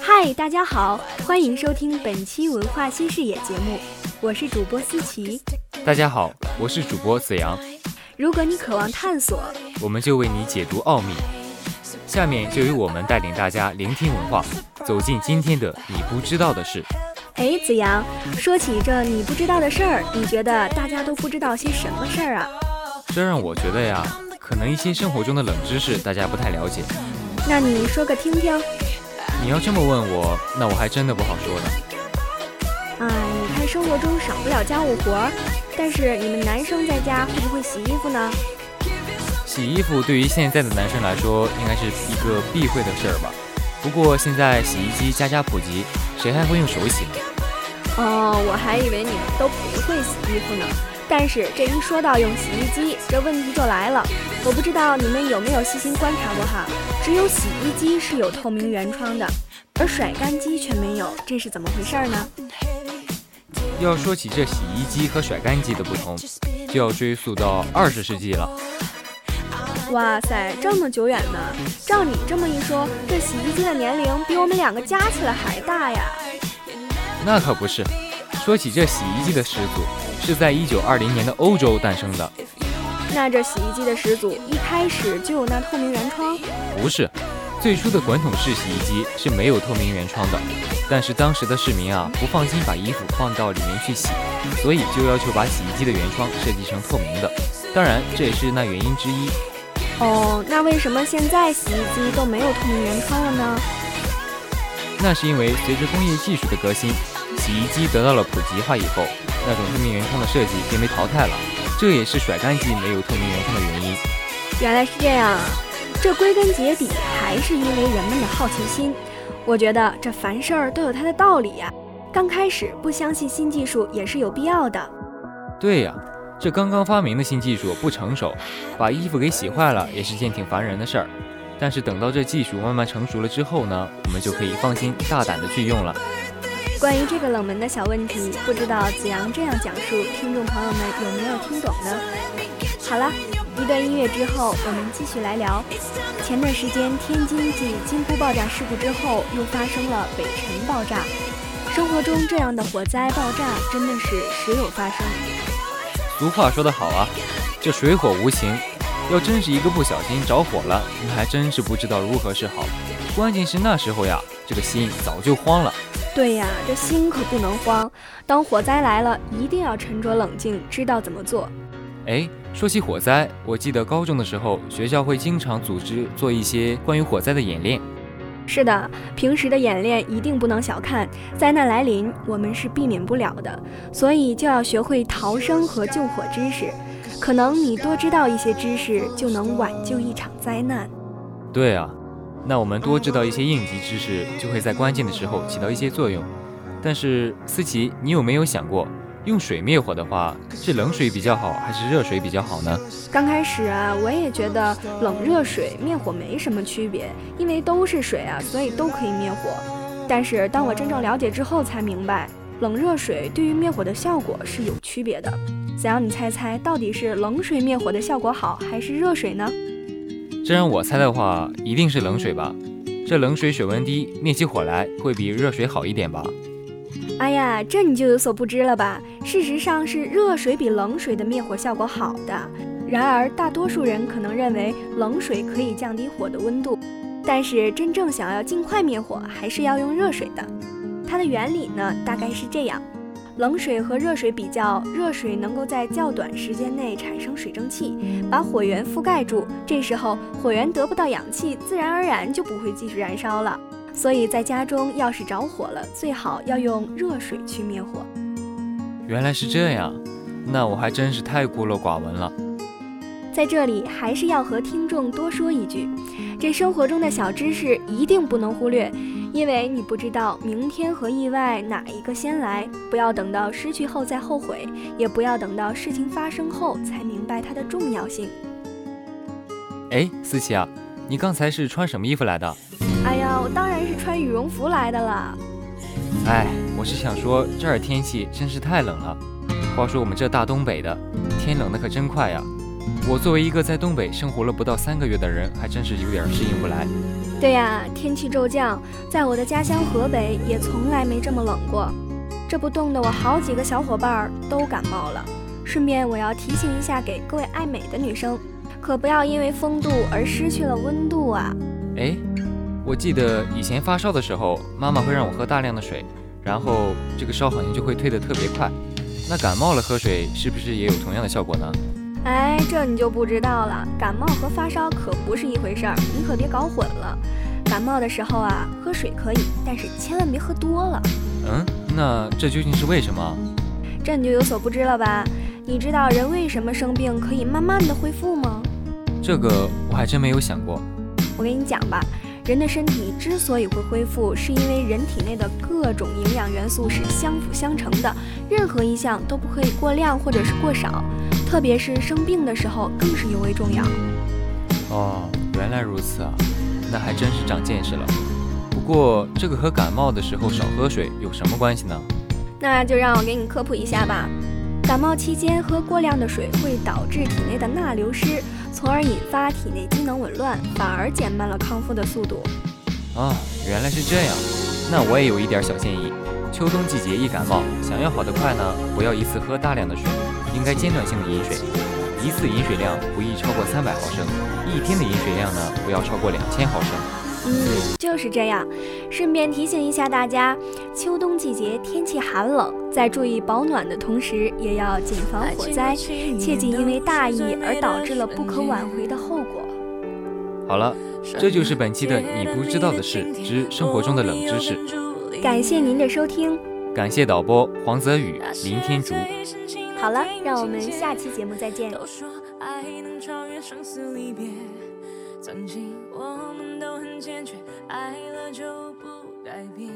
嗨，大家好，欢迎收听本期文化新视野节目，我是主播思琪。大家好，我是主播子阳。如果你渴望探索，我们就为你解读奥秘。下面就由我们带领大家聆听文化，走进今天的你不知道的事。哎，子阳，说起这你不知道的事儿，你觉得大家都不知道些什么事儿啊？这让我觉得呀，可能一些生活中的冷知识大家不太了解。那你说个听听。你要这么问我，那我还真的不好说呢。哎，你看生活中少不了家务活儿，但是你们男生在家会不会洗衣服呢？洗衣服对于现在的男生来说，应该是一个避讳的事儿吧。不过现在洗衣机家家普及，谁还会用手洗呢？哦，我还以为你们都不会洗衣服呢。但是这一说到用洗衣机，这问题就来了。我不知道你们有没有细心观察过哈，只有洗衣机是有透明圆窗的，而甩干机却没有，这是怎么回事呢？要说起这洗衣机和甩干机的不同，就要追溯到二十世纪了。哇塞，这么久远呢！照你这么一说，这洗衣机的年龄比我们两个加起来还大呀？那可不是。说起这洗衣机的始祖，是在一九二零年的欧洲诞生的。那这洗衣机的始祖一开始就有那透明圆窗？不是，最初的滚筒式洗衣机是没有透明圆窗的。但是当时的市民啊不放心把衣服放到里面去洗，所以就要求把洗衣机的圆窗设计成透明的。当然，这也是那原因之一。哦，那为什么现在洗衣机都没有透明圆窗了呢？那是因为随着工业技术的革新。洗衣机得到了普及化以后，那种透明圆窗的设计便被淘汰了，这也是甩干机没有透明圆窗的原因。原来是这样啊，这归根结底还是因为人们的好奇心。我觉得这凡事儿都有它的道理呀。刚开始不相信新技术也是有必要的。对呀，这刚刚发明的新技术不成熟，把衣服给洗坏了也是件挺烦人的事儿。但是等到这技术慢慢成熟了之后呢，我们就可以放心大胆的去用了。关于这个冷门的小问题，不知道子阳这样讲述，听众朋友们有没有听懂呢？好了，一段音乐之后，我们继续来聊。前段时间，天津继金箍爆炸事故之后，又发生了北辰爆炸。生活中这样的火灾爆炸真的是时有发生。俗话说得好啊，这水火无情，要真是一个不小心着火了，那还真是不知道如何是好。关键是那时候呀，这个心早就慌了。对呀，这心可不能慌。当火灾来了，一定要沉着冷静，知道怎么做。哎，说起火灾，我记得高中的时候，学校会经常组织做一些关于火灾的演练。是的，平时的演练一定不能小看，灾难来临，我们是避免不了的，所以就要学会逃生和救火知识。可能你多知道一些知识，就能挽救一场灾难。对啊。那我们多知道一些应急知识，就会在关键的时候起到一些作用。但是思琪，你有没有想过，用水灭火的话，是冷水比较好，还是热水比较好呢？刚开始啊，我也觉得冷热水灭火没什么区别，因为都是水啊，所以都可以灭火。但是当我真正了解之后，才明白冷热水对于灭火的效果是有区别的。想让你猜猜，到底是冷水灭火的效果好，还是热水呢？这让我猜的话，一定是冷水吧？这冷水水温低，灭起火来会比热水好一点吧？哎呀，这你就有所不知了吧？事实上是热水比冷水的灭火效果好的。然而大多数人可能认为冷水可以降低火的温度，但是真正想要尽快灭火，还是要用热水的。它的原理呢，大概是这样。冷水和热水比较，热水能够在较短时间内产生水蒸气，把火源覆盖住。这时候火源得不到氧气，自然而然就不会继续燃烧了。所以在家中要是着火了，最好要用热水去灭火。原来是这样，那我还真是太孤陋寡闻了。在这里还是要和听众多说一句，这生活中的小知识一定不能忽略。因为你不知道明天和意外哪一个先来，不要等到失去后再后悔，也不要等到事情发生后才明白它的重要性。哎，思琪啊，你刚才是穿什么衣服来的？哎呀，我当然是穿羽绒服来的啦。哎，我是想说这儿天气真是太冷了。话说我们这大东北的天冷的可真快呀，我作为一个在东北生活了不到三个月的人，还真是有点适应不来。对呀，天气骤降，在我的家乡河北也从来没这么冷过，这不冻得我好几个小伙伴都感冒了。顺便我要提醒一下，给各位爱美的女生，可不要因为风度而失去了温度啊！哎，我记得以前发烧的时候，妈妈会让我喝大量的水，然后这个烧好像就会退得特别快。那感冒了喝水是不是也有同样的效果呢？哎，这你就不知道了。感冒和发烧可不是一回事儿，你可别搞混了。感冒的时候啊，喝水可以，但是千万别喝多了。嗯，那这究竟是为什么？这你就有所不知了吧？你知道人为什么生病可以慢慢的恢复吗？这个我还真没有想过。我给你讲吧，人的身体之所以会恢复，是因为人体内的各种营养元素是相辅相成的，任何一项都不可以过量或者是过少。特别是生病的时候，更是尤为重要。哦，原来如此啊，那还真是长见识了。不过，这个和感冒的时候少喝水有什么关系呢？那就让我给你科普一下吧。感冒期间喝过量的水会导致体内的钠流失，从而引发体内机能紊乱，反而减慢了康复的速度。啊，原来是这样。那我也有一点小建议：秋冬季节易感冒，想要好得快呢，不要一次喝大量的水。应该间断性的饮水，一次饮水量不宜超过三百毫升，一天的饮水量呢不要超过两千毫升。嗯，就是这样。顺便提醒一下大家，秋冬季节天气寒冷，在注意保暖的同时，也要谨防火灾，切忌因为大意而导致了不可挽回的后果。好了，这就是本期的你不知道的事之生活中的冷知识。感谢您的收听，感谢导播黄泽宇、林天竹。好了，让我们下期节目再见。都说爱能超越生死离别，曾经我们都很坚决，爱了就不改变。